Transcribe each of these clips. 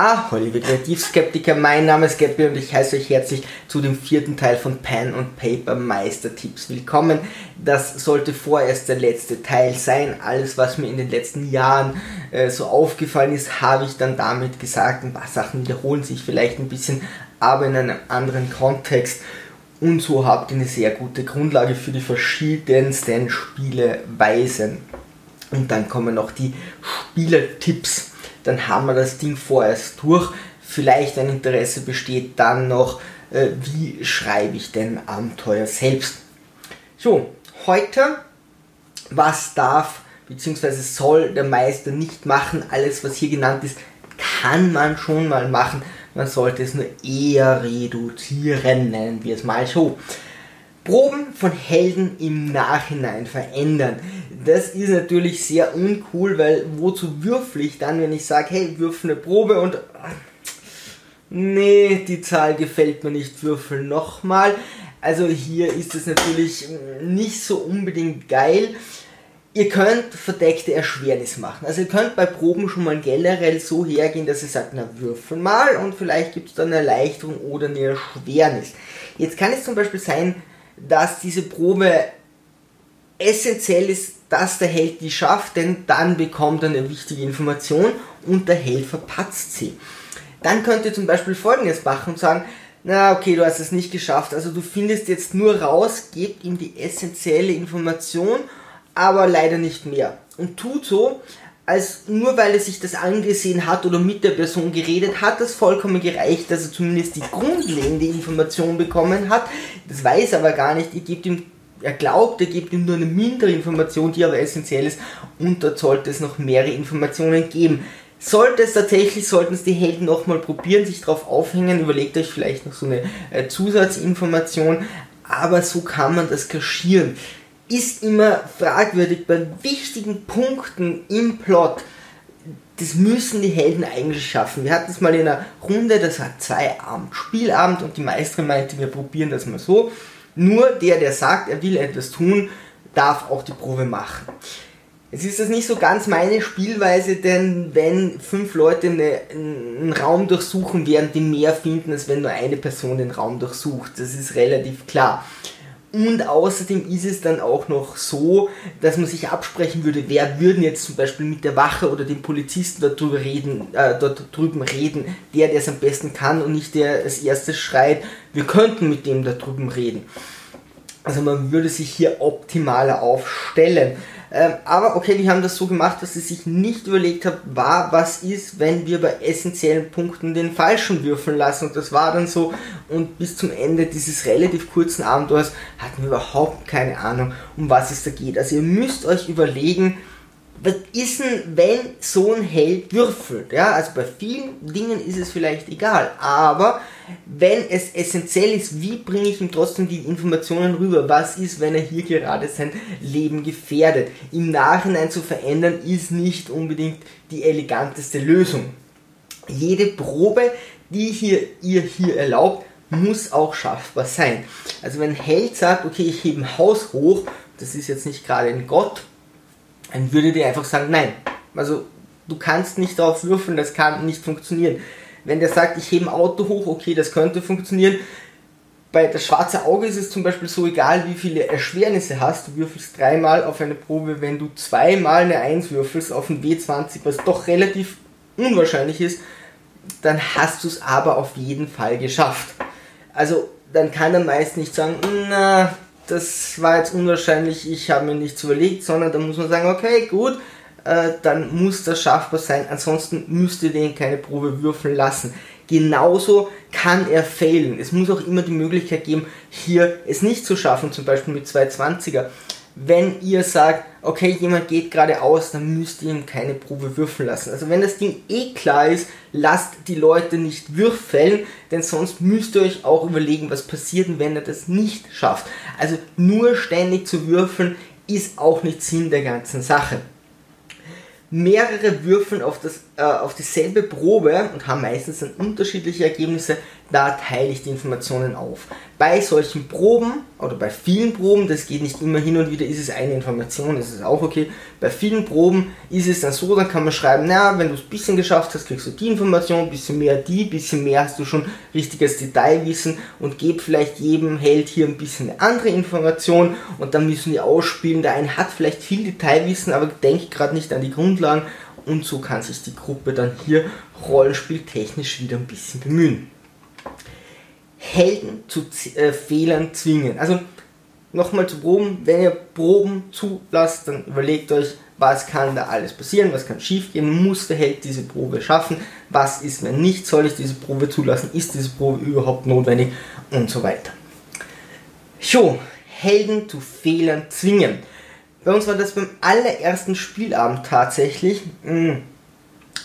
Ah, liebe Kreativskeptiker, mein Name ist Gabby und ich heiße euch herzlich zu dem vierten Teil von Pen und Paper Meistertipps willkommen. Das sollte vorerst der letzte Teil sein. Alles, was mir in den letzten Jahren äh, so aufgefallen ist, habe ich dann damit gesagt. Ein paar Sachen wiederholen sich vielleicht ein bisschen, aber in einem anderen Kontext. Und so habt ihr eine sehr gute Grundlage für die verschiedensten Spieleweisen. Und dann kommen noch die Spielertipps dann haben wir das Ding vorerst durch. Vielleicht ein Interesse besteht dann noch, äh, wie schreibe ich denn Abenteuer selbst. So, heute, was darf bzw. soll der Meister nicht machen? Alles, was hier genannt ist, kann man schon mal machen. Man sollte es nur eher reduzieren, nennen wir es mal so. Proben von Helden im Nachhinein verändern. Das ist natürlich sehr uncool, weil wozu würfel ich dann, wenn ich sage, hey, würfel eine Probe und nee, die Zahl gefällt mir nicht, würfel nochmal. Also hier ist es natürlich nicht so unbedingt geil. Ihr könnt verdeckte Erschwernis machen. Also ihr könnt bei Proben schon mal generell so hergehen, dass ihr sagt, na würfel mal und vielleicht gibt es dann eine Erleichterung oder eine Erschwernis. Jetzt kann es zum Beispiel sein, dass diese Probe essentiell ist, dass der Held die schafft, denn dann bekommt er eine wichtige Information und der Held verpatzt sie. Dann könnt ihr zum Beispiel folgendes machen und sagen, na okay, du hast es nicht geschafft, also du findest jetzt nur raus, gebt ihm die essentielle Information, aber leider nicht mehr. Und tut so, als nur weil er sich das angesehen hat oder mit der Person geredet hat, das vollkommen gereicht, dass er zumindest die grundlegende Information bekommen hat. Das weiß er aber gar nicht. Ihr gebt ihm, er glaubt, er gibt ihm nur eine mindere Information, die aber essentiell ist und dort sollte es noch mehrere Informationen geben. Sollte es tatsächlich, sollten es die Helden nochmal probieren, sich darauf aufhängen, überlegt euch vielleicht noch so eine äh, Zusatzinformation, aber so kann man das kaschieren ist immer fragwürdig bei wichtigen Punkten im Plot. Das müssen die Helden eigentlich schaffen. Wir hatten es mal in einer Runde, das hat zwei Abend Spielabend und die Meisterin meinte, wir probieren das mal so. Nur der, der sagt, er will etwas tun, darf auch die Probe machen. Es ist das nicht so ganz meine Spielweise, denn wenn fünf Leute eine, einen Raum durchsuchen, werden die mehr finden, als wenn nur eine Person den Raum durchsucht. Das ist relativ klar. Und außerdem ist es dann auch noch so, dass man sich absprechen würde, wer würden jetzt zum Beispiel mit der Wache oder dem Polizisten dort, drüber reden, äh, dort drüben reden, der, der es am besten kann und nicht der als erstes schreit, wir könnten mit dem da drüben reden. Also man würde sich hier optimaler aufstellen. Ähm, aber okay, die haben das so gemacht, dass sie sich nicht überlegt haben, war, was ist, wenn wir bei essentiellen Punkten den falschen würfeln lassen. Und das war dann so. Und bis zum Ende dieses relativ kurzen Abenteuers hatten wir überhaupt keine Ahnung, um was es da geht. Also ihr müsst euch überlegen, was ist denn, wenn so ein Held würfelt? Ja, also bei vielen Dingen ist es vielleicht egal, aber wenn es essentiell ist, wie bringe ich ihm trotzdem die Informationen rüber? Was ist, wenn er hier gerade sein Leben gefährdet? Im Nachhinein zu verändern, ist nicht unbedingt die eleganteste Lösung. Jede Probe, die hier, ihr hier erlaubt, muss auch schaffbar sein. Also wenn ein Held sagt, okay, ich hebe ein Haus hoch, das ist jetzt nicht gerade ein Gott, dann würde dir einfach sagen, nein. Also du kannst nicht darauf würfeln, das kann nicht funktionieren. Wenn der sagt, ich hebe ein Auto hoch, okay, das könnte funktionieren. Bei das schwarze Auge ist es zum Beispiel so egal, wie viele Erschwernisse hast. Du würfelst dreimal auf eine Probe, wenn du zweimal eine 1 würfelst auf ein W20, was doch relativ unwahrscheinlich ist, dann hast du es aber auf jeden Fall geschafft. Also dann kann der Meister nicht sagen, na, das war jetzt unwahrscheinlich, ich habe mir nichts überlegt, sondern da muss man sagen, okay, gut, äh, dann muss das schaffbar sein, ansonsten müsst ihr den keine Probe würfeln lassen. Genauso kann er failen. Es muss auch immer die Möglichkeit geben, hier es nicht zu schaffen, zum Beispiel mit 220er wenn ihr sagt, okay, jemand geht geradeaus, dann müsst ihr ihm keine Probe würfeln lassen. Also wenn das Ding eh klar ist, lasst die Leute nicht würfeln, denn sonst müsst ihr euch auch überlegen, was passiert, wenn er das nicht schafft. Also nur ständig zu würfeln ist auch nicht Sinn der ganzen Sache. Mehrere Würfeln auf das äh, auf dieselbe Probe und haben meistens dann unterschiedliche Ergebnisse, da teile ich die Informationen auf. Bei solchen Proben oder bei vielen Proben, das geht nicht immer hin und wieder, ist es eine Information, das ist auch okay. Bei vielen Proben ist es dann so, dann kann man schreiben, na, wenn du es ein bisschen geschafft hast, kriegst du die Information, ein bisschen mehr die, ein bisschen mehr hast du schon richtiges Detailwissen und gib vielleicht jedem Held hier ein bisschen eine andere Information und dann müssen die ausspielen. Der eine hat vielleicht viel Detailwissen, aber denkt gerade nicht an die Grundlagen und so kann sich die Gruppe dann hier rollenspieltechnisch wieder ein bisschen bemühen. Helden zu äh, Fehlern zwingen. Also nochmal zu Proben, wenn ihr Proben zulasst, dann überlegt euch, was kann da alles passieren, was kann schiefgehen, muss der Held diese Probe schaffen, was ist, wenn nicht, soll ich diese Probe zulassen, ist diese Probe überhaupt notwendig und so weiter. So, Helden zu Fehlern zwingen. Bei uns war das beim allerersten Spielabend tatsächlich. Hm,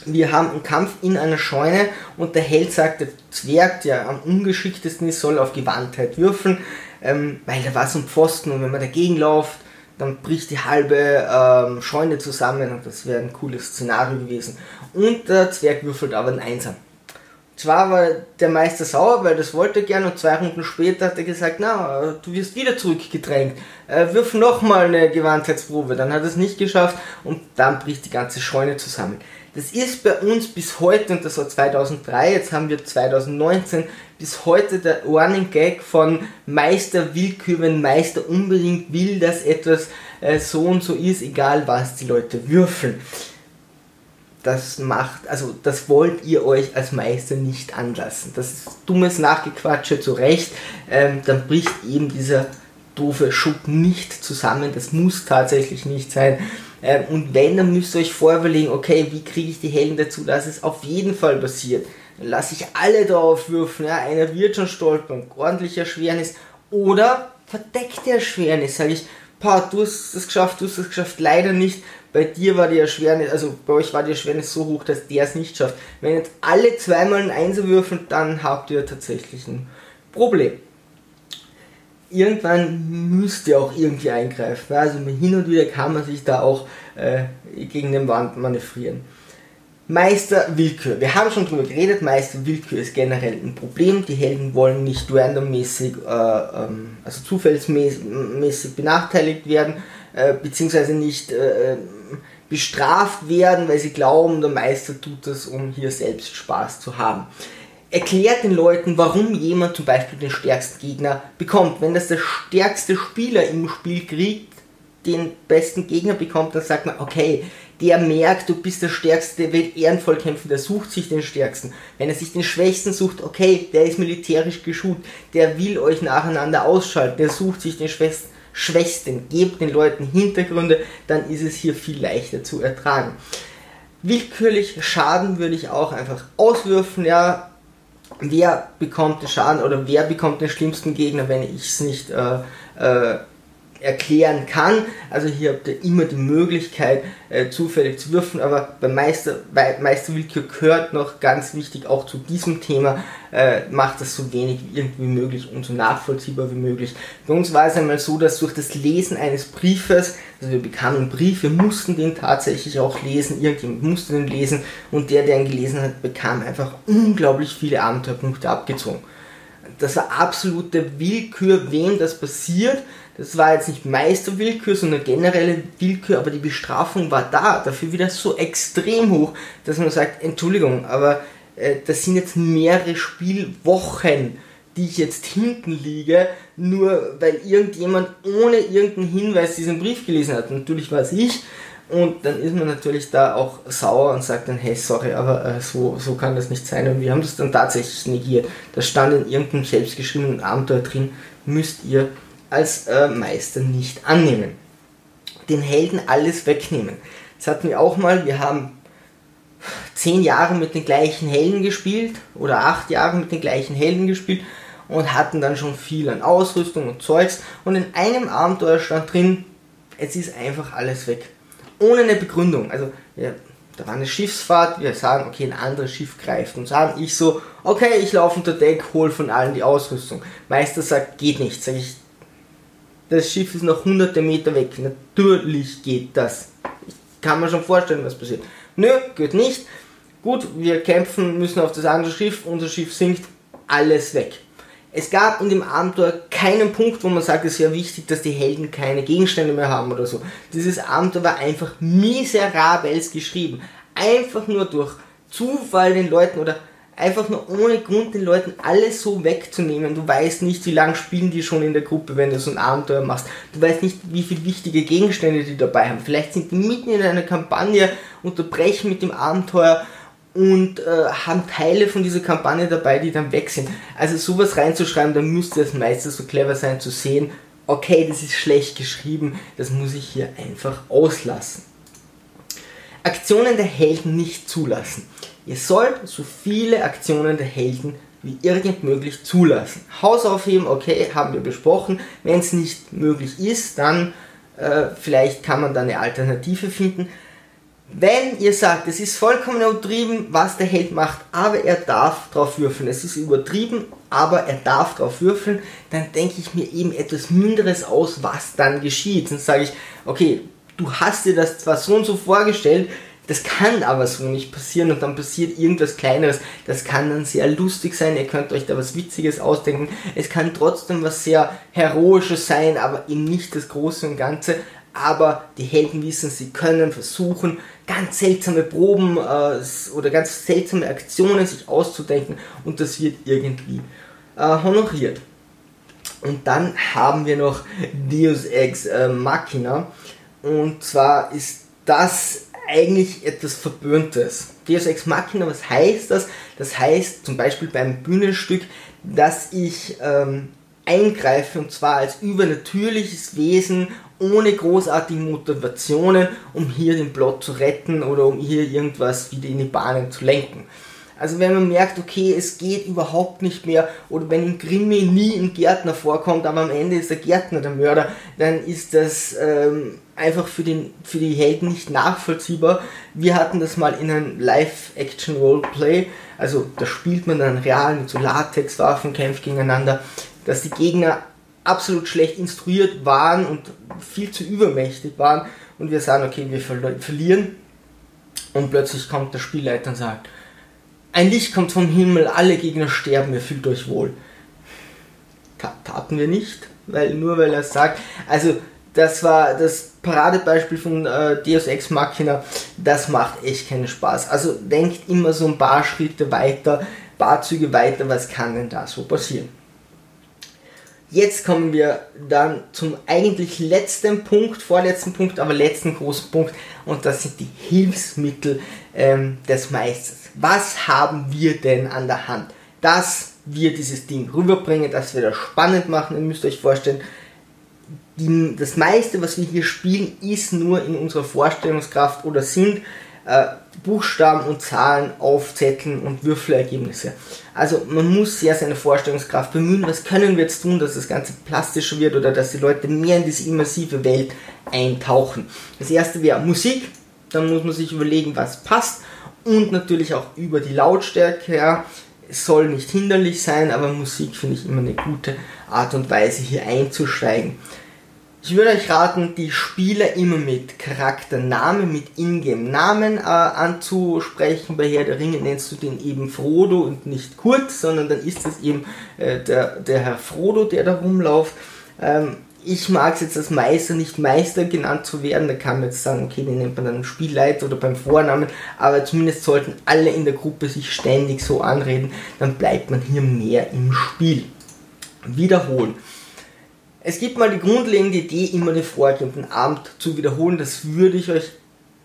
wir haben einen Kampf in einer Scheune und der Held sagt, der Zwerg, der am ungeschicktesten ist, soll auf Gewandtheit würfeln, ähm, weil da war so ein Pfosten und wenn man dagegen läuft, dann bricht die halbe ähm, Scheune zusammen und das wäre ein cooles Szenario gewesen. Und der Zwerg würfelt aber ein Einser. Zwar war der Meister sauer, weil das wollte er gern und zwei Runden später hat er gesagt, na, du wirst wieder zurückgedrängt. Äh, wirf nochmal eine Gewandtheitsprobe. Dann hat er es nicht geschafft und dann bricht die ganze Scheune zusammen. Das ist bei uns bis heute, und das war 2003, jetzt haben wir 2019, bis heute der Running Gag von Meister Willkür, wenn Meister unbedingt will, dass etwas äh, so und so ist, egal was die Leute würfeln das macht, also das wollt ihr euch als Meister nicht anlassen. Das ist dummes Nachgequatsche zu Recht. Ähm, dann bricht eben dieser doofe Schub nicht zusammen. Das muss tatsächlich nicht sein. Ähm, und wenn, dann müsst ihr euch vorher überlegen, okay, wie kriege ich die Helden dazu, dass es auf jeden Fall passiert. Dann lasse ich alle drauf würfen. Ja, einer wird schon stolpern, ordentlich Erschwernis. Oder verdeckte Erschwernis, sage ich, pa, du hast es geschafft, du hast es geschafft, leider nicht bei dir war die Erschwernis, also bei euch war die Erschwernis so hoch, dass der es nicht schafft. Wenn jetzt alle zweimal ein Einser würfeln, dann habt ihr tatsächlich ein Problem. Irgendwann müsst ihr auch irgendwie eingreifen. Also hin und wieder kann man sich da auch äh, gegen den Wand manövrieren. Meister Willkür. Wir haben schon drüber geredet, Meister Willkür ist generell ein Problem. Die Helden wollen nicht randommäßig, äh, ähm, also zufallsmäßig benachteiligt werden, äh, beziehungsweise nicht äh, bestraft werden, weil sie glauben, der Meister tut das, um hier selbst Spaß zu haben. Erklärt den Leuten, warum jemand zum Beispiel den stärksten Gegner bekommt. Wenn das der stärkste Spieler im Spiel kriegt, den besten Gegner bekommt, dann sagt man, okay, der merkt, du bist der Stärkste, der will ehrenvoll kämpfen, der sucht sich den Stärksten. Wenn er sich den Schwächsten sucht, okay, der ist militärisch geschult, der will euch nacheinander ausschalten, der sucht sich den Schwächsten. Schwächsten, gebt den Leuten Hintergründe, dann ist es hier viel leichter zu ertragen. Willkürlich Schaden würde ich auch einfach auswürfen, ja. Wer bekommt den Schaden oder wer bekommt den schlimmsten Gegner, wenn ich es nicht äh, äh, erklären kann. Also hier habt ihr immer die Möglichkeit, äh, zufällig zu würfen, aber bei Meister, bei Meisterwillkür gehört noch ganz wichtig auch zu diesem Thema, äh, macht das so wenig wie irgendwie möglich und so nachvollziehbar wie möglich. Bei uns war es einmal so, dass durch das Lesen eines Briefes, also wir bekamen einen Brief, wir mussten den tatsächlich auch lesen, irgendjemand musste den lesen und der, der ihn gelesen hat, bekam einfach unglaublich viele Abenteuerpunkte abgezogen. Das war absolute Willkür, wem das passiert das war jetzt nicht Meisterwillkür, sondern generelle Willkür, aber die Bestrafung war da, dafür wieder so extrem hoch, dass man sagt, Entschuldigung, aber äh, das sind jetzt mehrere Spielwochen, die ich jetzt hinten liege, nur weil irgendjemand ohne irgendeinen Hinweis diesen Brief gelesen hat. Natürlich war es ich. Und dann ist man natürlich da auch sauer und sagt dann, hey, sorry, aber äh, so, so kann das nicht sein. Und wir haben das dann tatsächlich negiert. Das stand in irgendeinem selbstgeschriebenen Abenteuer drin, müsst ihr als äh, Meister nicht annehmen. Den Helden alles wegnehmen. Das hatten wir auch mal, wir haben zehn Jahre mit den gleichen Helden gespielt oder acht Jahre mit den gleichen Helden gespielt und hatten dann schon viel an Ausrüstung und Zeugs und in einem Abenteuer stand drin, es ist einfach alles weg. Ohne eine Begründung. Also ja, da war eine Schiffsfahrt, wir sagen, okay, ein anderes Schiff greift und sagen ich so, okay, ich laufe unter Deck, hol von allen die Ausrüstung. Meister sagt, geht nicht. Sag ich, das Schiff ist noch hunderte Meter weg. Natürlich geht das. Ich kann mir schon vorstellen, was passiert. Nö, geht nicht. gut, wir kämpfen, müssen auf das andere Schiff, unser Schiff sinkt, alles weg. Es gab in dem Abenteuer keinen Punkt, wo man sagt, es wäre wichtig, dass die Helden keine Gegenstände mehr haben oder so. Dieses Abenteuer war einfach miserabels geschrieben. Einfach nur durch Zufall den Leuten oder einfach nur ohne Grund den Leuten alles so wegzunehmen. Du weißt nicht, wie lange spielen die schon in der Gruppe, wenn du so ein Abenteuer machst. Du weißt nicht, wie viele wichtige Gegenstände die dabei haben. Vielleicht sind die mitten in einer Kampagne, unterbrechen mit dem Abenteuer und äh, haben Teile von dieser Kampagne dabei, die dann weg sind. Also sowas reinzuschreiben, da müsste es meistens so clever sein zu sehen, okay, das ist schlecht geschrieben, das muss ich hier einfach auslassen. Aktionen der Helden nicht zulassen. Ihr sollt so viele Aktionen der Helden wie irgend möglich zulassen. Haus aufheben, okay, haben wir besprochen. Wenn es nicht möglich ist, dann äh, vielleicht kann man da eine Alternative finden. Wenn ihr sagt, es ist vollkommen übertrieben, was der Held macht, aber er darf drauf würfeln, es ist übertrieben, aber er darf drauf würfeln, dann denke ich mir eben etwas Minderes aus, was dann geschieht. Dann sage ich, okay, du hast dir das zwar so und so vorgestellt, das kann aber so nicht passieren und dann passiert irgendwas Kleineres. Das kann dann sehr lustig sein, ihr könnt euch da was Witziges ausdenken. Es kann trotzdem was sehr Heroisches sein, aber eben nicht das Große und Ganze aber die Helden wissen, sie können versuchen, ganz seltsame Proben äh, oder ganz seltsame Aktionen sich auszudenken und das wird irgendwie äh, honoriert. Und dann haben wir noch Deus Ex äh, Machina und zwar ist das eigentlich etwas Verböhntes. Deus Ex Machina, was heißt das? Das heißt zum Beispiel beim Bühnenstück, dass ich ähm, eingreife und zwar als übernatürliches Wesen ohne großartige Motivationen, um hier den Plot zu retten oder um hier irgendwas wieder in die Bahnen zu lenken. Also wenn man merkt, okay, es geht überhaupt nicht mehr, oder wenn in Krimi nie ein Gärtner vorkommt, aber am Ende ist der Gärtner der Mörder, dann ist das ähm, einfach für, den, für die Helden nicht nachvollziehbar. Wir hatten das mal in einem Live-Action-Roleplay, also da spielt man dann real mit so Latexwaffen, kämpft gegeneinander, dass die Gegner absolut schlecht instruiert waren und viel zu übermächtig waren und wir sagen, okay, wir verlieren und plötzlich kommt der Spielleiter und sagt, ein Licht kommt vom Himmel, alle Gegner sterben, ihr fühlt euch wohl. Taten wir nicht, weil nur weil er sagt, also das war das Paradebeispiel von äh, Deus Ex Machina, das macht echt keinen Spaß. Also denkt immer so ein paar Schritte weiter, paar Züge weiter, was kann denn da so passieren? Jetzt kommen wir dann zum eigentlich letzten Punkt, vorletzten Punkt, aber letzten großen Punkt und das sind die Hilfsmittel ähm, des Meisters. Was haben wir denn an der Hand, dass wir dieses Ding rüberbringen, dass wir das spannend machen? Ihr müsst euch vorstellen, die, das meiste, was wir hier spielen, ist nur in unserer Vorstellungskraft oder sind äh, Buchstaben und Zahlen auf Zetteln und Würfelergebnisse. Also man muss sehr seine Vorstellungskraft bemühen, was können wir jetzt tun, dass das Ganze plastischer wird oder dass die Leute mehr in diese immersive Welt eintauchen. Das erste wäre Musik, dann muss man sich überlegen, was passt und natürlich auch über die Lautstärke. Ja. Es soll nicht hinderlich sein, aber Musik finde ich immer eine gute Art und Weise hier einzusteigen. Ich würde euch raten, die Spieler immer mit Charakternamen, mit Ingame-Namen äh, anzusprechen. Bei Herr der Ringe nennst du den eben Frodo und nicht Kurt, sondern dann ist es eben äh, der, der Herr Frodo, der da rumläuft. Ähm, ich mag es jetzt als Meister nicht Meister genannt zu werden. Da kann man jetzt sagen, okay, den nennt man dann Spielleiter oder beim Vornamen. Aber zumindest sollten alle in der Gruppe sich ständig so anreden. Dann bleibt man hier mehr im Spiel. Wiederholen. Es gibt mal die grundlegende Idee, immer den vorgegebenen Abend zu wiederholen. Das würde ich euch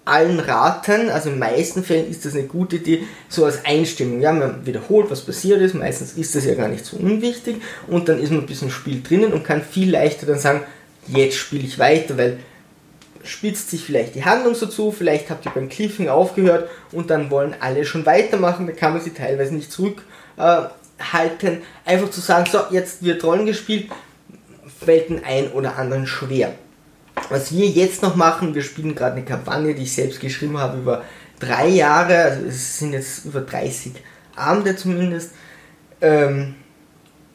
allen raten. Also in den meisten Fällen ist das eine gute Idee, so als Einstimmung. Ja, man wiederholt, was passiert ist. Meistens ist das ja gar nicht so unwichtig. Und dann ist man ein bisschen Spiel drinnen und kann viel leichter dann sagen, jetzt spiele ich weiter, weil spitzt sich vielleicht die Handlung so zu, vielleicht habt ihr beim Cliffing aufgehört und dann wollen alle schon weitermachen, da kann man sie teilweise nicht zurückhalten. Äh, Einfach zu sagen, so, jetzt wird Rollen gespielt, fällt den einen oder anderen schwer. Was wir jetzt noch machen, wir spielen gerade eine Kampagne, die ich selbst geschrieben habe über drei Jahre, also es sind jetzt über 30 Abende zumindest. Ähm,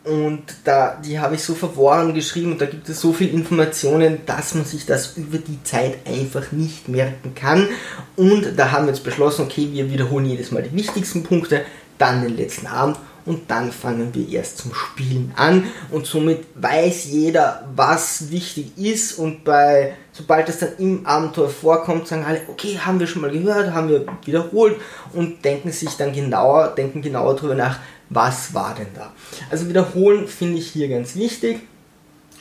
und da, die habe ich so verworren geschrieben und da gibt es so viele Informationen, dass man sich das über die Zeit einfach nicht merken kann. Und da haben wir jetzt beschlossen, okay, wir wiederholen jedes Mal die wichtigsten Punkte, dann den letzten Abend und dann fangen wir erst zum Spielen an und somit weiß jeder, was wichtig ist und bei sobald es dann im Abenteuer vorkommt, sagen alle, okay, haben wir schon mal gehört, haben wir wiederholt und denken sich dann genauer, denken genauer darüber nach, was war denn da. Also wiederholen finde ich hier ganz wichtig.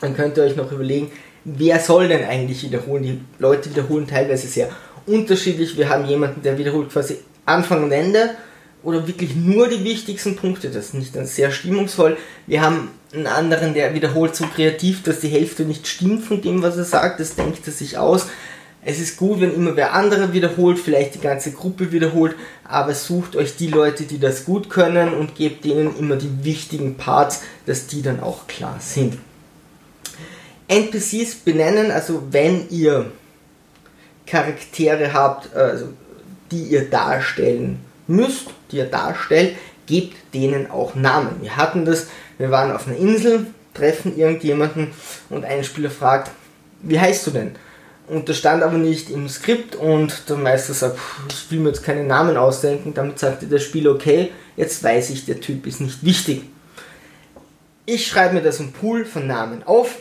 Dann könnt ihr euch noch überlegen, wer soll denn eigentlich wiederholen? Die Leute wiederholen teilweise sehr unterschiedlich. Wir haben jemanden, der wiederholt quasi Anfang und Ende oder wirklich nur die wichtigsten Punkte. Das ist nicht dann sehr stimmungsvoll. Wir haben einen anderen, der wiederholt so kreativ, dass die Hälfte nicht stimmt von dem, was er sagt. Das denkt er sich aus. Es ist gut, wenn immer wer andere wiederholt, vielleicht die ganze Gruppe wiederholt, aber sucht euch die Leute, die das gut können und gebt denen immer die wichtigen Parts, dass die dann auch klar sind. NPCs benennen, also wenn ihr Charaktere habt, also die ihr darstellen müsst, die ihr darstellt, gebt denen auch Namen. Wir hatten das, wir waren auf einer Insel, treffen irgendjemanden und ein Spieler fragt, wie heißt du denn? Und das stand aber nicht im Skript und der Meister sagt, ich will mir jetzt keine Namen ausdenken. Damit sagte der Spieler, okay, jetzt weiß ich, der Typ ist nicht wichtig. Ich schreibe mir das im Pool von Namen auf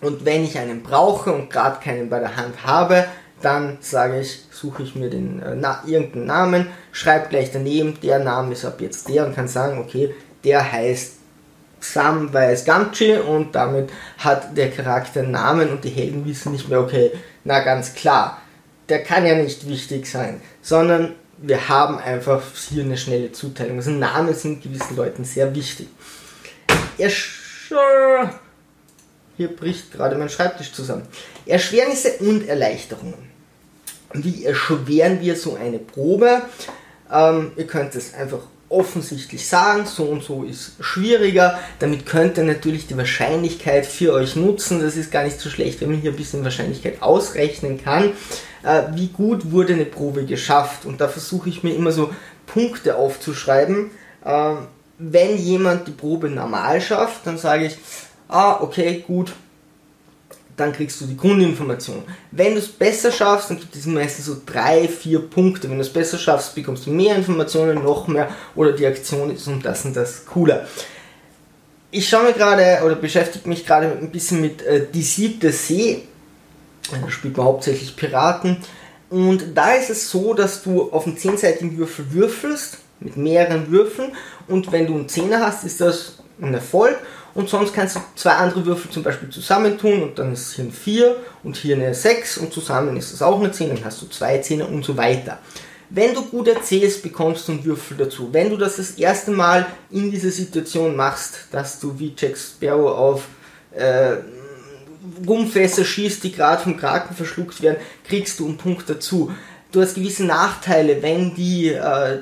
und wenn ich einen brauche und gerade keinen bei der Hand habe, dann sage ich, suche ich mir den, äh, na, irgendeinen Namen, schreibe gleich daneben, der Name ist ab jetzt der und kann sagen, okay, der heißt Samwise Gamgee und damit hat der Charakter einen Namen und die Helden wissen nicht mehr, okay, na ganz klar, der kann ja nicht wichtig sein, sondern wir haben einfach hier eine schnelle Zuteilung. Also Namen sind gewissen Leuten sehr wichtig. Hier bricht gerade mein Schreibtisch zusammen. Erschwernisse und Erleichterungen. Wie erschweren wir so eine Probe? Ähm, ihr könnt es einfach offensichtlich sagen, so und so ist schwieriger. Damit könnt ihr natürlich die Wahrscheinlichkeit für euch nutzen. Das ist gar nicht so schlecht, wenn man hier ein bisschen Wahrscheinlichkeit ausrechnen kann. Äh, wie gut wurde eine Probe geschafft? Und da versuche ich mir immer so Punkte aufzuschreiben. Äh, wenn jemand die Probe normal schafft, dann sage ich, ah, okay, gut, dann kriegst du die Grundinformation. Wenn du es besser schaffst, dann gibt es meistens so drei, vier Punkte. Wenn du es besser schaffst, bekommst du mehr Informationen, noch mehr oder die Aktion ist um das und das cooler. Ich schaue mir gerade oder beschäftige mich gerade ein bisschen mit äh, Die siebte See. Da spielt man hauptsächlich Piraten. Und da ist es so, dass du auf einen zehnseitigen Würfel würfelst, mit mehreren Würfeln. Und wenn du einen Zehner hast, ist das ein Erfolg und sonst kannst du zwei andere Würfel zum Beispiel zusammentun und dann ist hier ein 4 und hier eine 6 und zusammen ist das auch eine 10, dann hast du zwei Zehner und so weiter. Wenn du gut erzählst, bekommst du einen Würfel dazu. Wenn du das das erste Mal in dieser Situation machst, dass du wie Jack Sparrow auf äh, Gummfässer schießt, die gerade vom Kraken verschluckt werden, kriegst du einen Punkt dazu. Du hast gewisse Nachteile, wenn die äh,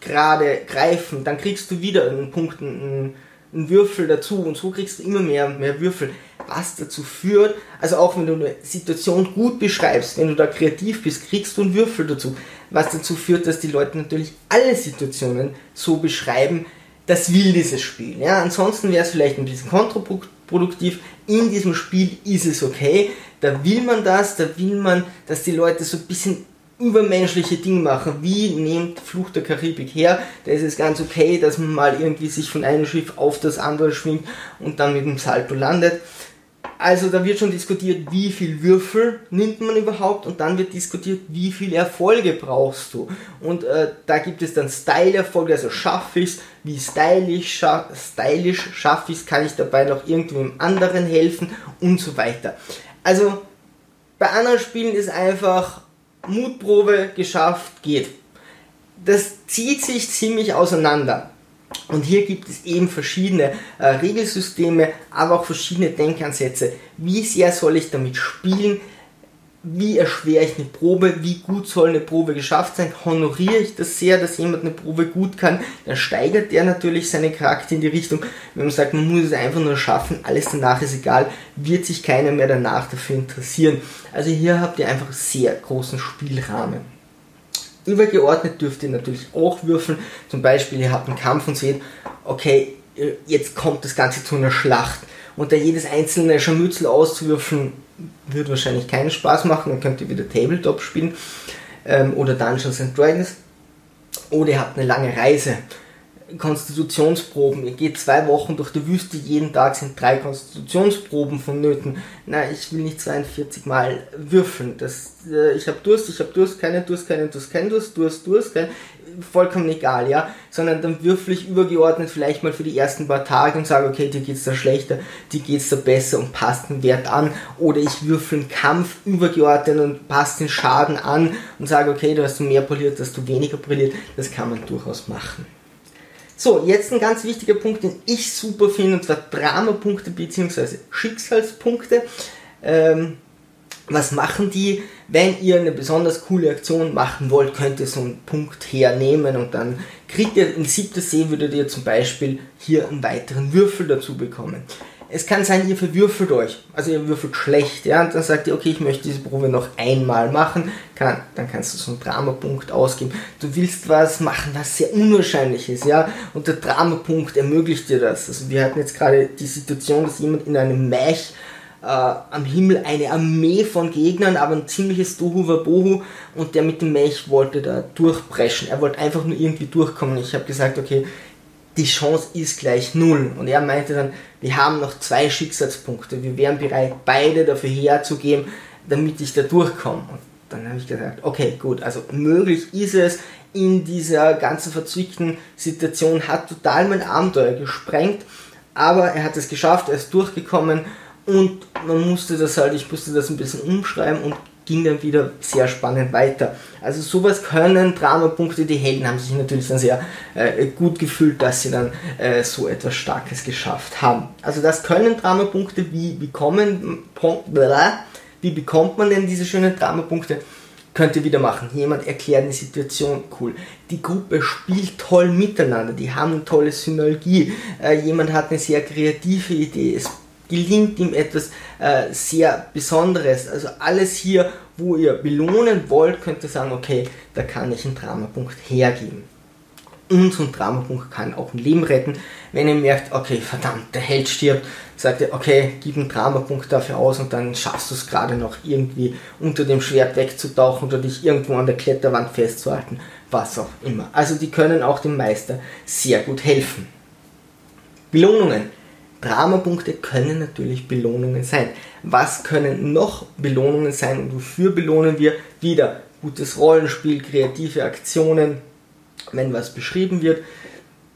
gerade greifen, dann kriegst du wieder einen Punkt, einen, einen Würfel dazu und so kriegst du immer mehr und mehr Würfel, was dazu führt, also auch wenn du eine Situation gut beschreibst, wenn du da kreativ bist, kriegst du einen Würfel dazu, was dazu führt, dass die Leute natürlich alle Situationen so beschreiben, das will dieses Spiel. Ja? Ansonsten wäre es vielleicht ein bisschen kontraproduktiv. In diesem Spiel ist es okay. Da will man das, da will man, dass die Leute so ein bisschen übermenschliche Dinge machen. Wie nehmt Fluch der Karibik her? Da ist es ganz okay, dass man mal irgendwie sich von einem Schiff auf das andere schwingt und dann mit dem Salto landet. Also da wird schon diskutiert, wie viel Würfel nimmt man überhaupt und dann wird diskutiert, wie viele Erfolge brauchst du. Und äh, da gibt es dann Style-Erfolge, also schaffe ich wie stylisch, scha stylisch schaffe ich kann ich dabei noch irgendwem anderen helfen und so weiter. Also bei anderen Spielen ist einfach Mutprobe geschafft, geht. Das zieht sich ziemlich auseinander. Und hier gibt es eben verschiedene äh, Regelsysteme, aber auch verschiedene Denkansätze. Wie sehr soll ich damit spielen? Wie erschwere ich eine Probe, wie gut soll eine Probe geschafft sein, honoriere ich das sehr, dass jemand eine Probe gut kann, dann steigert der natürlich seinen Charakter in die Richtung. Wenn man sagt, man muss es einfach nur schaffen, alles danach ist egal, wird sich keiner mehr danach dafür interessieren. Also hier habt ihr einfach sehr großen Spielrahmen. Übergeordnet dürft ihr natürlich auch würfeln, zum Beispiel ihr habt einen Kampf und seht, okay, jetzt kommt das Ganze zu einer Schlacht. Und da jedes einzelne Scharmützel auszuwürfeln, wird wahrscheinlich keinen Spaß machen. Dann könnt ihr wieder Tabletop spielen ähm, oder Dungeons and Dragons. Oder ihr habt eine lange Reise Konstitutionsproben. Ihr geht zwei Wochen durch die Wüste, jeden Tag sind drei Konstitutionsproben vonnöten. Na, ich will nicht 42 Mal würfeln. Das, äh, ich habe Durst, ich habe Durst, keine Durst, keine Durst, kein Durst, Durst, Durst, kein, vollkommen egal, ja. Sondern dann würfel ich übergeordnet vielleicht mal für die ersten paar Tage und sage, okay, dir geht's da schlechter, dir geht's da besser und passt den Wert an. Oder ich würfel einen Kampf übergeordnet und passt den Schaden an und sage, okay, du hast mehr poliert, hast du weniger poliert. Das kann man durchaus machen. So, jetzt ein ganz wichtiger Punkt, den ich super finde, und zwar Dramapunkte bzw. Schicksalspunkte. Ähm, was machen die? Wenn ihr eine besonders coole Aktion machen wollt, könnt ihr so einen Punkt hernehmen und dann kriegt ihr in siebter See, würdet ihr zum Beispiel hier einen weiteren Würfel dazu bekommen es kann sein, ihr verwürfelt euch. Also ihr würfelt schlecht, ja, und dann sagt ihr, okay, ich möchte diese Probe noch einmal machen, kann, dann kannst du so einen Dramapunkt ausgeben. Du willst was machen, was sehr unwahrscheinlich ist, ja, und der Dramapunkt ermöglicht dir das. Also wir hatten jetzt gerade die Situation, dass jemand in einem Mech äh, am Himmel eine Armee von Gegnern, aber ein ziemliches Dohu Wabohu und der mit dem Mech wollte da durchbrechen. Er wollte einfach nur irgendwie durchkommen. Ich habe gesagt, okay, die Chance ist gleich null. Und er meinte dann, wir haben noch zwei Schicksalspunkte, wir wären bereit, beide dafür herzugeben, damit ich da durchkomme. Und dann habe ich gesagt, okay, gut, also möglich ist es, in dieser ganzen verzwickten Situation hat total mein Abenteuer gesprengt, aber er hat es geschafft, er ist durchgekommen und man musste das halt, ich musste das ein bisschen umschreiben und ging dann wieder sehr spannend weiter. Also sowas können Dramapunkte, die Helden haben sich natürlich dann sehr äh, gut gefühlt, dass sie dann äh, so etwas Starkes geschafft haben. Also das können Dramapunkte, wie bekommen, wie bekommt man denn diese schönen Dramapunkte? Könnt ihr wieder machen. Jemand erklärt eine Situation, cool. Die Gruppe spielt toll miteinander, die haben eine tolle Synergie. Äh, jemand hat eine sehr kreative Idee. Es gelingt ihm etwas äh, sehr Besonderes. Also alles hier, wo ihr belohnen wollt, könnt ihr sagen, okay, da kann ich einen Dramapunkt hergeben. Und so ein Dramapunkt kann auch ein Leben retten. Wenn ihr merkt, okay, verdammt, der Held stirbt, sagt ihr, okay, gib einen Dramapunkt dafür aus und dann schaffst du es gerade noch irgendwie unter dem Schwert wegzutauchen oder dich irgendwo an der Kletterwand festzuhalten, was auch immer. Also die können auch dem Meister sehr gut helfen. Belohnungen. Dramapunkte können natürlich Belohnungen sein. Was können noch Belohnungen sein und wofür belohnen wir? Wieder gutes Rollenspiel, kreative Aktionen, wenn was beschrieben wird.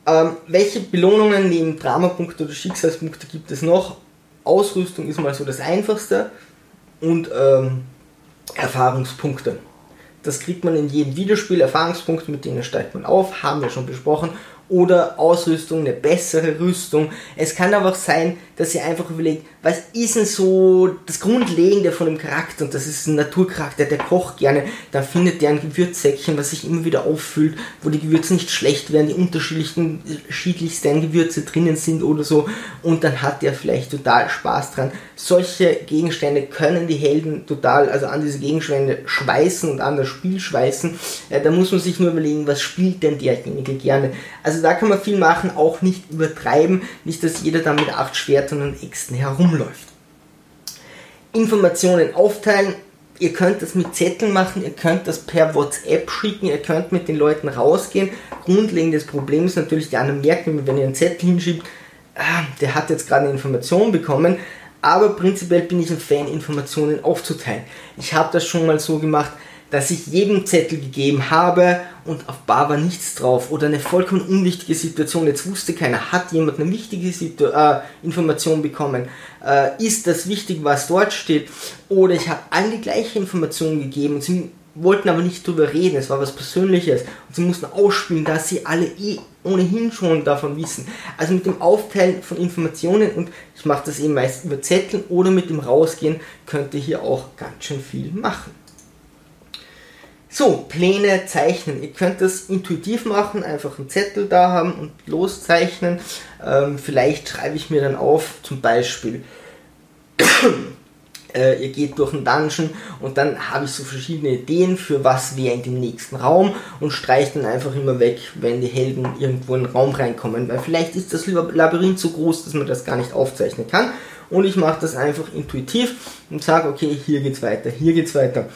Ähm, welche Belohnungen neben Dramapunkte oder Schicksalspunkte gibt es noch? Ausrüstung ist mal so das einfachste und ähm, Erfahrungspunkte. Das kriegt man in jedem Videospiel, Erfahrungspunkte, mit denen steigt man auf, haben wir schon besprochen oder Ausrüstung, eine bessere Rüstung. Es kann aber auch sein, dass ihr einfach überlegt, was ist denn so das Grundlegende von dem Charakter? Und das ist ein Naturcharakter, der kocht gerne. Da findet der ein Gewürzsäckchen, was sich immer wieder auffüllt, wo die Gewürze nicht schlecht werden, die unterschiedlichsten, Gewürze drinnen sind oder so. Und dann hat der vielleicht total Spaß dran. Solche Gegenstände können die Helden total, also an diese Gegenstände schweißen und an das Spiel schweißen. Da muss man sich nur überlegen, was spielt denn derjenige gerne. Also also da kann man viel machen, auch nicht übertreiben, nicht, dass jeder dann mit acht Schwertern und Äxten herumläuft. Informationen aufteilen. Ihr könnt das mit Zetteln machen, ihr könnt das per WhatsApp schicken, ihr könnt mit den Leuten rausgehen. Grundlegendes Problem ist natürlich, die anderen merken, wenn ihr einen Zettel hinschiebt, ah, der hat jetzt gerade eine Information bekommen, aber prinzipiell bin ich ein Fan, Informationen aufzuteilen. Ich habe das schon mal so gemacht, dass ich jedem Zettel gegeben habe und auf Bar war nichts drauf oder eine vollkommen unwichtige Situation, jetzt wusste keiner, hat jemand eine wichtige Situ äh, Information bekommen, äh, ist das wichtig, was dort steht? Oder ich habe allen die gleiche Information gegeben und sie wollten aber nicht drüber reden, es war was Persönliches. Und sie mussten ausspielen, dass sie alle eh ohnehin schon davon wissen. Also mit dem Aufteilen von Informationen und ich mache das eben meist über Zettel oder mit dem Rausgehen könnt ihr hier auch ganz schön viel machen. So, Pläne zeichnen. Ihr könnt das intuitiv machen, einfach einen Zettel da haben und loszeichnen. Ähm, vielleicht schreibe ich mir dann auf, zum Beispiel äh, ihr geht durch einen Dungeon und dann habe ich so verschiedene Ideen für was wäre in dem nächsten Raum und streiche dann einfach immer weg, wenn die Helden irgendwo in den Raum reinkommen, weil vielleicht ist das Labyrinth so groß, dass man das gar nicht aufzeichnen kann und ich mache das einfach intuitiv und sage, okay, hier geht's weiter, hier geht's weiter.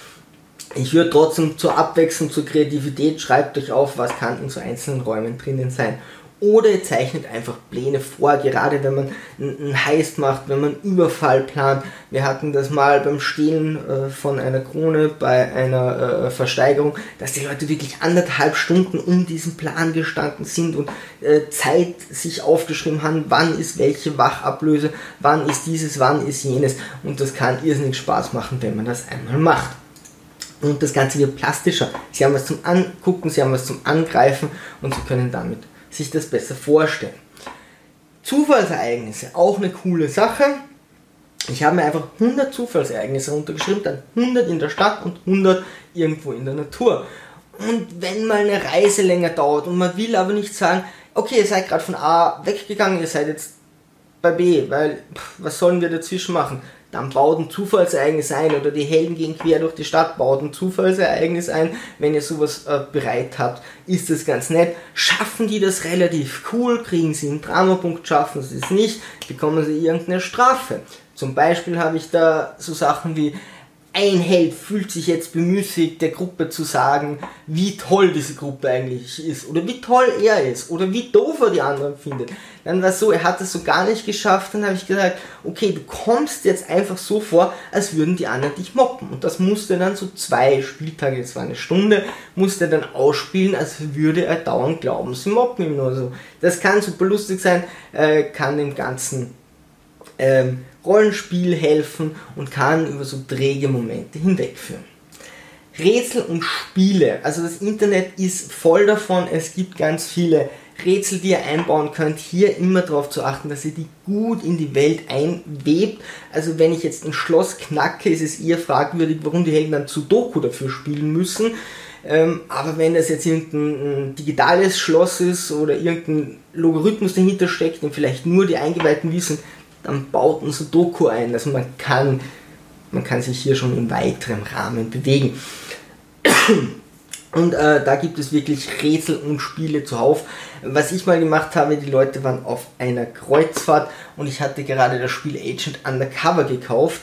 Ich würde trotzdem zur Abwechslung, zur Kreativität, schreibt euch auf, was kann in so einzelnen Räumen drinnen sein oder ihr zeichnet einfach Pläne vor, gerade wenn man einen Heist macht, wenn man einen Überfall plant. Wir hatten das mal beim Stehlen äh, von einer Krone bei einer äh, Versteigerung, dass die Leute wirklich anderthalb Stunden um diesen Plan gestanden sind und äh, Zeit sich aufgeschrieben haben, wann ist welche Wachablöse, wann ist dieses, wann ist jenes. Und das kann irrsinnig Spaß machen, wenn man das einmal macht und das Ganze wird plastischer. Sie haben was zum Angucken, Sie haben was zum Angreifen und Sie können damit sich das besser vorstellen. Zufallsereignisse, auch eine coole Sache. Ich habe mir einfach 100 Zufallsereignisse runtergeschrieben, dann 100 in der Stadt und 100 irgendwo in der Natur. Und wenn mal eine Reise länger dauert und man will aber nicht sagen, okay, ihr seid gerade von A weggegangen, ihr seid jetzt bei B, weil pff, was sollen wir dazwischen machen? Dann baut ein Zufallsereignis ein oder die Helden gehen quer durch die Stadt, baut ein Zufallsereignis ein. Wenn ihr sowas äh, bereit habt, ist das ganz nett. Schaffen die das relativ cool, kriegen sie einen Dramapunkt, schaffen sie es nicht, bekommen sie irgendeine Strafe. Zum Beispiel habe ich da so Sachen wie ein Held fühlt sich jetzt bemüßigt, der Gruppe zu sagen, wie toll diese Gruppe eigentlich ist oder wie toll er ist oder wie doof er die anderen findet. Dann war es so, er hat es so gar nicht geschafft. Dann habe ich gesagt, okay, du kommst jetzt einfach so vor, als würden die anderen dich mobben. Und das musste dann so zwei Spieltage, das war eine Stunde, musste er dann ausspielen, als würde er dauernd glauben, sie mobben ihn oder so. Das kann super lustig sein, äh, kann dem Ganzen ähm, Rollenspiel helfen und kann über so träge Momente hinwegführen. Rätsel und Spiele. Also das Internet ist voll davon. Es gibt ganz viele Rätsel, die ihr einbauen könnt. Hier immer darauf zu achten, dass ihr die gut in die Welt einwebt. Also wenn ich jetzt ein Schloss knacke, ist es eher fragwürdig, warum die Helden dann Sudoku dafür spielen müssen. Ähm, aber wenn das jetzt irgendein digitales Schloss ist oder irgendein Logarithmus dahinter steckt und vielleicht nur die Eingeweihten wissen, dann baut ein Sudoku ein. Also man kann, man kann sich hier schon in weiterem Rahmen bewegen. Und äh, da gibt es wirklich Rätsel und Spiele zuhauf. Was ich mal gemacht habe, die Leute waren auf einer Kreuzfahrt und ich hatte gerade das Spiel Agent Undercover gekauft.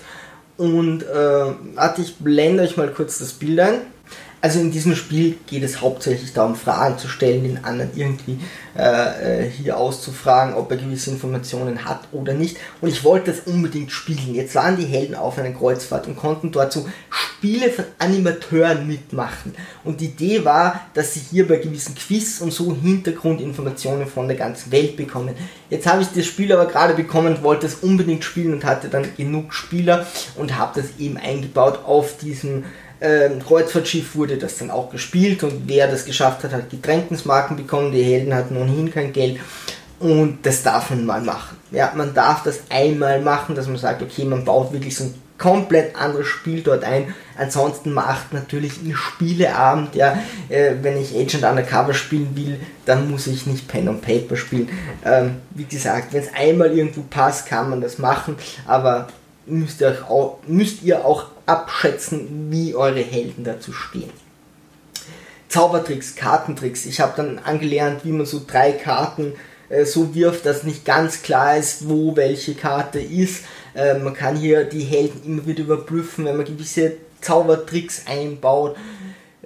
Und äh, warte, ich blende euch mal kurz das Bild ein. Also in diesem Spiel geht es hauptsächlich darum, Fragen zu stellen, den anderen irgendwie äh, äh, hier auszufragen, ob er gewisse Informationen hat oder nicht. Und ich wollte das unbedingt spielen. Jetzt waren die Helden auf einer Kreuzfahrt und konnten dort so Spiele von Animateuren mitmachen. Und die Idee war, dass sie hier bei gewissen Quiz und so Hintergrundinformationen von der ganzen Welt bekommen. Jetzt habe ich das Spiel aber gerade bekommen, wollte es unbedingt spielen und hatte dann genug Spieler und habe das eben eingebaut auf diesem ähm, Kreuzfahrtschiff wurde das dann auch gespielt und wer das geschafft hat, hat Getränkensmarken bekommen. Die Helden hatten ohnehin kein Geld und das darf man mal machen. Ja, man darf das einmal machen, dass man sagt, okay, man baut wirklich so ein komplett anderes Spiel dort ein. Ansonsten macht natürlich ein Spieleabend, ja, äh, wenn ich Agent Undercover spielen will, dann muss ich nicht Pen und Paper spielen. Ähm, wie gesagt, wenn es einmal irgendwo passt, kann man das machen, aber müsst ihr, auch, müsst ihr auch abschätzen, wie eure Helden dazu stehen. Zaubertricks, Kartentricks. Ich habe dann angelernt, wie man so drei Karten äh, so wirft, dass nicht ganz klar ist, wo welche Karte ist. Äh, man kann hier die Helden immer wieder überprüfen, wenn man gewisse Zaubertricks einbaut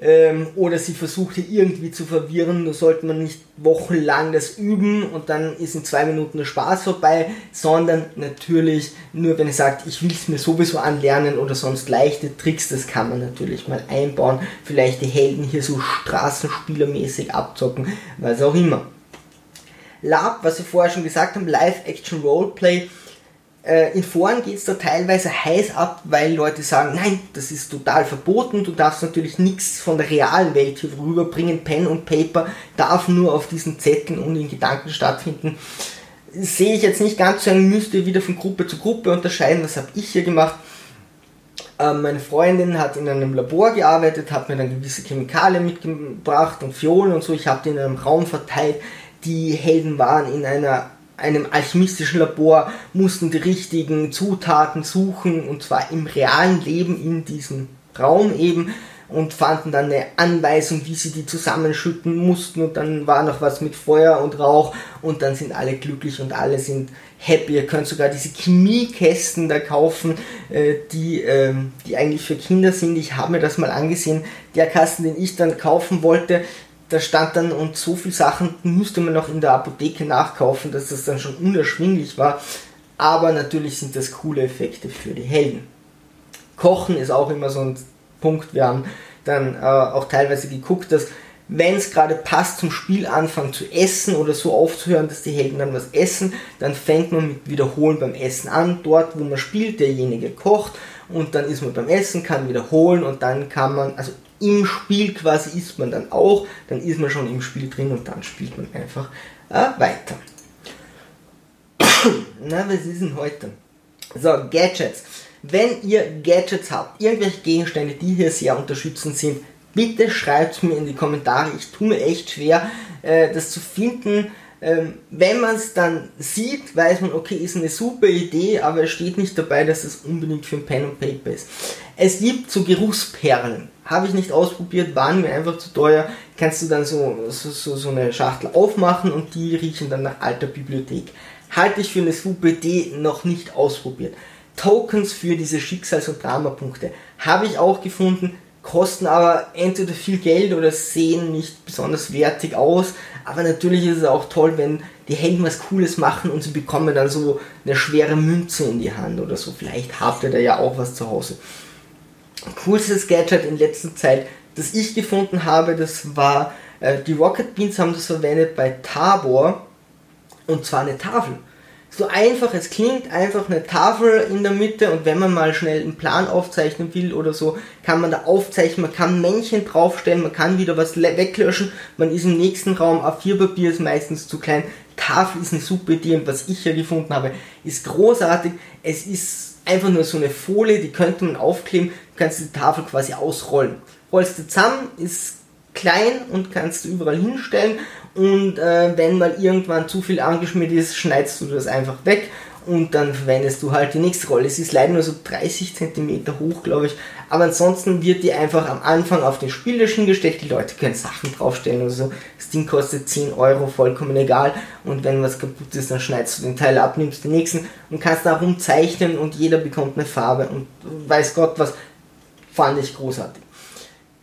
ähm, oder sie versucht hier irgendwie zu verwirren, da sollte man nicht wochenlang das üben und dann ist in zwei Minuten der Spaß vorbei, sondern natürlich nur wenn ihr sagt, ich will es mir sowieso anlernen oder sonst leichte Tricks, das kann man natürlich mal einbauen, vielleicht die Helden hier so straßenspielermäßig abzocken, was auch immer. Lab, was wir vorher schon gesagt haben, Live-Action-Roleplay, in Foren geht es da teilweise heiß ab, weil Leute sagen, nein, das ist total verboten, du darfst natürlich nichts von der realen Welt hier rüberbringen, Pen und Paper darf nur auf diesen Zetteln und in Gedanken stattfinden. Sehe ich jetzt nicht ganz so müsst ihr wieder von Gruppe zu Gruppe unterscheiden, was habe ich hier gemacht. Ähm, meine Freundin hat in einem Labor gearbeitet, hat mir dann gewisse Chemikalien mitgebracht und Fiolen und so, ich habe die in einem Raum verteilt. Die Helden waren in einer einem alchemistischen Labor, mussten die richtigen Zutaten suchen und zwar im realen Leben in diesem Raum eben und fanden dann eine Anweisung, wie sie die zusammenschütten mussten und dann war noch was mit Feuer und Rauch und dann sind alle glücklich und alle sind happy. Ihr könnt sogar diese Chemiekästen da kaufen, äh, die, äh, die eigentlich für Kinder sind. Ich habe mir das mal angesehen. Der Kasten, den ich dann kaufen wollte, da stand dann und so viele Sachen musste man noch in der Apotheke nachkaufen, dass das dann schon unerschwinglich war. Aber natürlich sind das coole Effekte für die Helden. Kochen ist auch immer so ein Punkt. Wir haben dann äh, auch teilweise geguckt, dass wenn es gerade passt zum Spielanfang zu essen oder so aufzuhören, dass die Helden dann was essen, dann fängt man mit Wiederholen beim Essen an. Dort, wo man spielt, derjenige kocht und dann ist man beim Essen, kann wiederholen und dann kann man, also im Spiel quasi ist man dann auch, dann ist man schon im Spiel drin und dann spielt man einfach äh, weiter. Na, was ist denn heute? So, Gadgets. Wenn ihr Gadgets habt, irgendwelche Gegenstände, die hier sehr unterstützend sind, bitte schreibt mir in die Kommentare. Ich tue mir echt schwer, äh, das zu finden. Ähm, wenn man es dann sieht, weiß man, okay, ist eine super Idee, aber es steht nicht dabei, dass es unbedingt für ein Pen und Paper ist. Es gibt so Geruchsperlen. Habe ich nicht ausprobiert, waren mir einfach zu teuer. Kannst du dann so, so, so, so eine Schachtel aufmachen und die riechen dann nach alter Bibliothek. Halte ich für eine super Idee, noch nicht ausprobiert. Tokens für diese Schicksals- und Dramapunkte habe ich auch gefunden, kosten aber entweder viel Geld oder sehen nicht besonders wertig aus. Aber natürlich ist es auch toll, wenn die Helden was Cooles machen und sie bekommen dann so eine schwere Münze in die Hand oder so. Vielleicht habt ihr da ja auch was zu Hause. Coolstes Gadget in letzter Zeit, das ich gefunden habe, das war, äh, die Rocket Beans haben das verwendet bei Tabor und zwar eine Tafel so einfach es klingt, einfach eine Tafel in der Mitte und wenn man mal schnell einen Plan aufzeichnen will oder so, kann man da aufzeichnen, man kann Männchen draufstellen, man kann wieder was weglöschen, man ist im nächsten Raum, A4-Papier ist meistens zu klein, Tafel ist eine super Idee und was ich hier gefunden habe, ist großartig, es ist einfach nur so eine Folie, die könnte man aufkleben, du kannst die Tafel quasi ausrollen. Rollst du zusammen, ist klein und kannst du überall hinstellen und äh, wenn mal irgendwann zu viel angeschmiert ist, schneidest du das einfach weg und dann verwendest du halt die nächste Rolle. Es ist leider nur so 30 cm hoch, glaube ich, aber ansonsten wird die einfach am Anfang auf den Spieltisch hingestellt. Die Leute können Sachen draufstellen oder so. Das Ding kostet 10 Euro, vollkommen egal. Und wenn was kaputt ist, dann schneidest du den Teil ab, nimmst den nächsten und kannst da rumzeichnen und jeder bekommt eine Farbe und weiß Gott was. Fand ich großartig.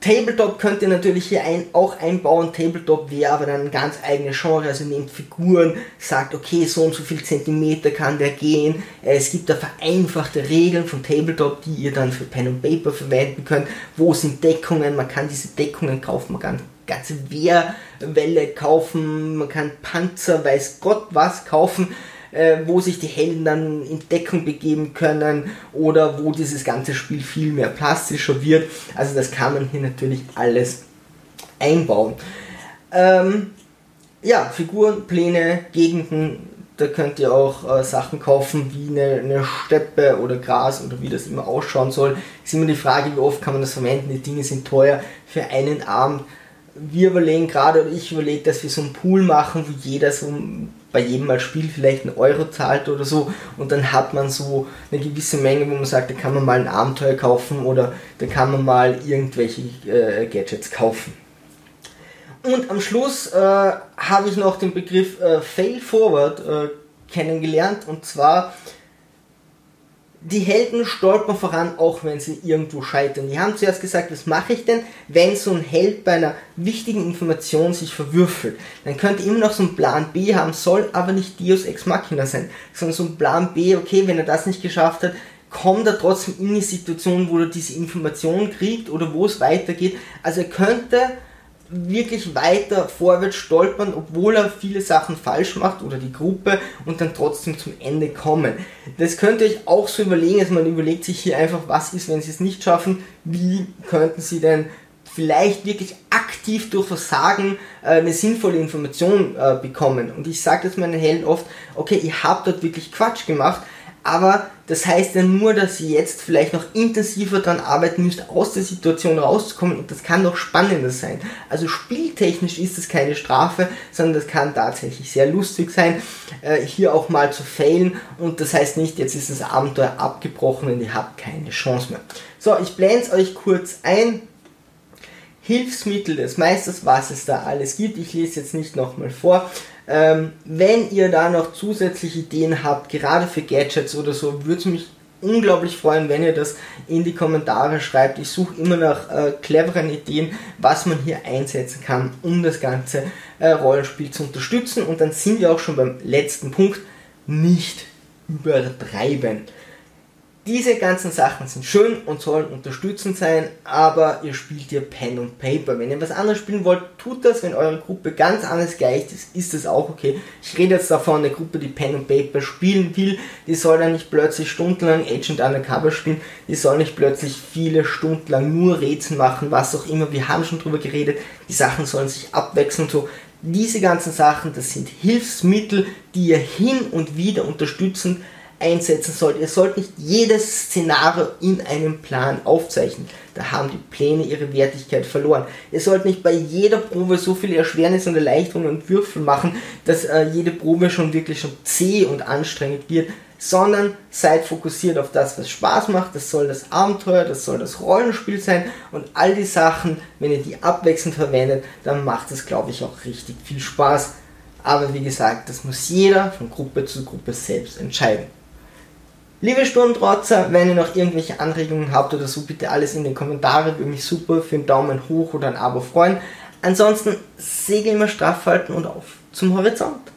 Tabletop könnt ihr natürlich hier ein, auch einbauen. Tabletop wäre aber dann ein ganz eigenes Genre. Also nehmt Figuren, sagt, okay, so und so viel Zentimeter kann der gehen. Es gibt da vereinfachte Regeln von Tabletop, die ihr dann für Pen und Paper verwenden könnt. Wo sind Deckungen? Man kann diese Deckungen kaufen, man kann ganze Wehrwelle kaufen, man kann Panzer, weiß Gott was kaufen äh, wo sich die Helden dann in Deckung begeben können oder wo dieses ganze Spiel viel mehr plastischer wird. Also das kann man hier natürlich alles einbauen. Ähm, ja, Figuren, Pläne, Gegenden, da könnt ihr auch äh, Sachen kaufen wie eine, eine, Steppe oder Gras oder wie das immer ausschauen soll. Ist immer die Frage, wie oft kann man das verwenden. Die Dinge sind teuer für einen Abend. Wir überlegen gerade, oder ich überlege, dass wir so einen Pool machen, wo jeder so bei jedem Mal Spiel vielleicht einen Euro zahlt oder so und dann hat man so eine gewisse Menge, wo man sagt, da kann man mal ein Abenteuer kaufen oder da kann man mal irgendwelche äh, Gadgets kaufen. Und am Schluss äh, habe ich noch den Begriff äh, Fail Forward äh, kennengelernt und zwar die Helden stolpern voran, auch wenn sie irgendwo scheitern. Die haben zuerst gesagt, was mache ich denn, wenn so ein Held bei einer wichtigen Information sich verwürfelt? Dann könnte immer noch so ein Plan B haben, soll aber nicht Deus Ex Machina sein, sondern so ein Plan B, okay, wenn er das nicht geschafft hat, kommt er trotzdem in die Situation, wo er diese Information kriegt oder wo es weitergeht. Also er könnte wirklich weiter vorwärts stolpern, obwohl er viele Sachen falsch macht oder die Gruppe und dann trotzdem zum Ende kommen. Das könnt ihr euch auch so überlegen, also man überlegt sich hier einfach, was ist, wenn sie es nicht schaffen, wie könnten sie denn vielleicht wirklich aktiv durch Versagen äh, eine sinnvolle Information äh, bekommen. Und ich sage das meinen Helden oft, okay, ihr habt dort wirklich Quatsch gemacht, Aber das heißt ja nur, dass ihr jetzt vielleicht noch intensiver daran arbeiten müsst, aus der Situation rauszukommen und das kann noch spannender sein. Also spieltechnisch ist es keine Strafe, sondern das kann tatsächlich sehr lustig sein, äh, hier auch mal zu failen und das heißt nicht, jetzt ist das Abenteuer abgebrochen und ihr habt keine Chance mehr. So, ich blende es euch kurz ein. Hilfsmittel des Meisters, was es da alles gibt. Ich lese jetzt nicht nochmal vor. Ähm, wenn ihr da noch zusätzliche Ideen habt, gerade für Gadgets oder so, würde es mich unglaublich freuen, wenn ihr das in die Kommentare schreibt. Ich suche immer nach äh, cleveren Ideen, was man hier einsetzen kann, um das ganze äh, Rollenspiel zu unterstützen. Und dann sind wir auch schon beim letzten Punkt, nicht übertreiben. Diese ganzen Sachen sind schön und sollen unterstützend sein, aber ihr spielt hier Pen und Paper. Wenn ihr was anderes spielen wollt, tut das. Wenn eure Gruppe ganz anders gleicht ist, ist das auch okay. Ich rede jetzt davon, eine Gruppe, die Pen und Paper spielen will, die soll dann nicht plötzlich stundenlang Agent Undercover spielen, die soll nicht plötzlich viele Stunden lang nur Rätsel machen, was auch immer. Wir haben schon drüber geredet, die Sachen sollen sich abwechseln so. Diese ganzen Sachen, das sind Hilfsmittel, die ihr hin und wieder unterstützen einsetzen sollt. Ihr sollt nicht jedes Szenario in einem Plan aufzeichnen. Da haben die Pläne ihre Wertigkeit verloren. Ihr sollt nicht bei jeder Probe so viele Erschwernisse und Erleichterungen und Würfel machen, dass äh, jede Probe schon wirklich schon zäh und anstrengend wird, sondern seid fokussiert auf das, was Spaß macht. Das soll das Abenteuer, das soll das Rollenspiel sein und all die Sachen, wenn ihr die abwechselnd verwendet, dann macht es, glaube ich, auch richtig viel Spaß. Aber wie gesagt, das muss jeder von Gruppe zu Gruppe selbst entscheiden. Liebe Sturmtrotzer, wenn ihr noch irgendwelche Anregungen habt oder so, bitte alles in den Kommentaren. Würde mich super für einen Daumen hoch oder ein Abo freuen. Ansonsten Segel immer straff halten und auf zum Horizont.